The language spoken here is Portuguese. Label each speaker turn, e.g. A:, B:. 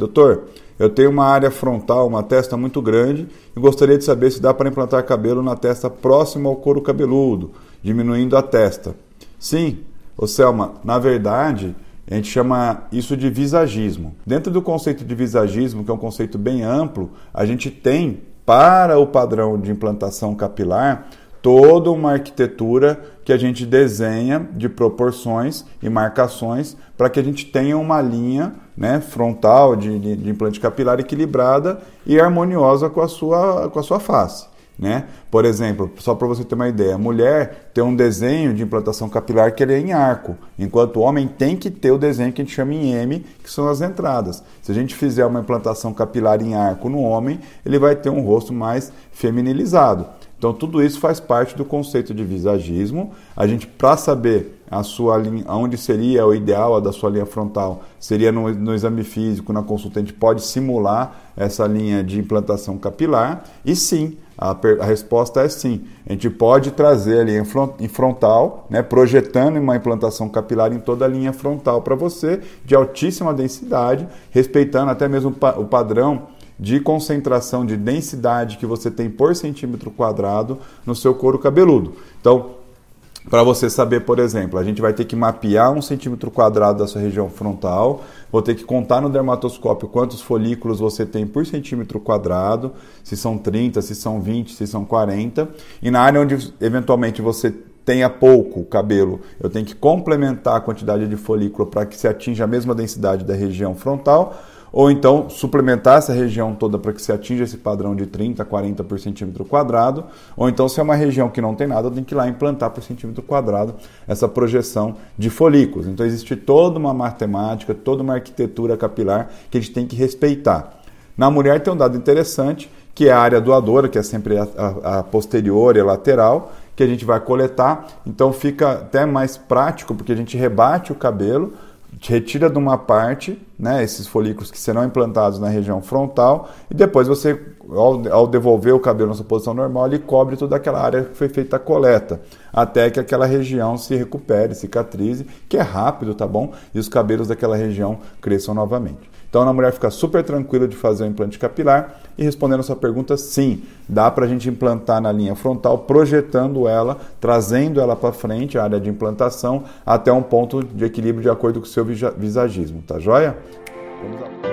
A: doutor, eu tenho uma área frontal, uma testa muito grande e gostaria de saber se dá para implantar cabelo na testa próxima ao couro cabeludo, diminuindo a testa. Sim, ô Selma, na verdade, a gente chama isso de visagismo. Dentro do conceito de visagismo, que é um conceito bem amplo, a gente tem para o padrão de implantação capilar toda uma arquitetura que a gente desenha de proporções e marcações para que a gente tenha uma linha né, frontal de, de, implante capilar equilibrada e harmoniosa com a sua, com a sua face. Né? Por exemplo, só para você ter uma ideia, a mulher tem um desenho de implantação capilar que ele é em arco, enquanto o homem tem que ter o desenho que a gente chama em M, que são as entradas. Se a gente fizer uma implantação capilar em arco no homem, ele vai ter um rosto mais feminilizado. Então tudo isso faz parte do conceito de visagismo. A gente para saber a sua linha, onde seria o ideal a da sua linha frontal, seria no, no exame físico, na consulta a gente pode simular essa linha de implantação capilar e sim, a, a, resposta é sim. A gente pode trazer ali em frontal, né, projetando uma implantação capilar em toda a linha frontal para você, de altíssima densidade, respeitando até mesmo o padrão de concentração de densidade que você tem por centímetro quadrado no seu couro cabeludo. Então, para você saber, por exemplo, a gente vai ter que mapear um centímetro quadrado da sua região frontal, vou ter que contar no dermatoscópio quantos folículos você tem por centímetro quadrado, se são 30, se são 20, se são 40, e na área onde eventualmente você tenha pouco cabelo, eu tenho que complementar a quantidade de folículo para que se atinja a mesma densidade da região frontal, ou então suplementar essa região toda para que se atinja esse padrão de 30 a 40 por centímetro quadrado, ou então se é uma região que não tem nada, tenho que ir lá implantar por centímetro quadrado essa projeção de folículos. Então existe toda uma matemática, toda uma arquitetura capilar que a gente tem que respeitar. Na mulher tem um dado interessante, que é a área doadora, que é sempre a, a, a posterior e a lateral, que a gente vai coletar. Então fica até mais prático, porque a gente rebate o cabelo, retira de uma parte, né, esses folículos que serão implantados na região frontal, e depois você, ao, ao, devolver o cabelo na sua posição normal, ele cobre toda aquela área que foi feita a coleta, até que aquela região se recupere, cicatrize, que é rápido, tá bom? E os cabelos daquela região cresçam novamente. Então, a mulher fica super tranquila de fazer o implante capilar. E respondendo a sua pergunta, sim, dá para a gente implantar na linha frontal, projetando ela, trazendo ela para frente, a área de implantação, até um ponto de equilíbrio de acordo com o seu visagismo, tá joia? Vamos lá.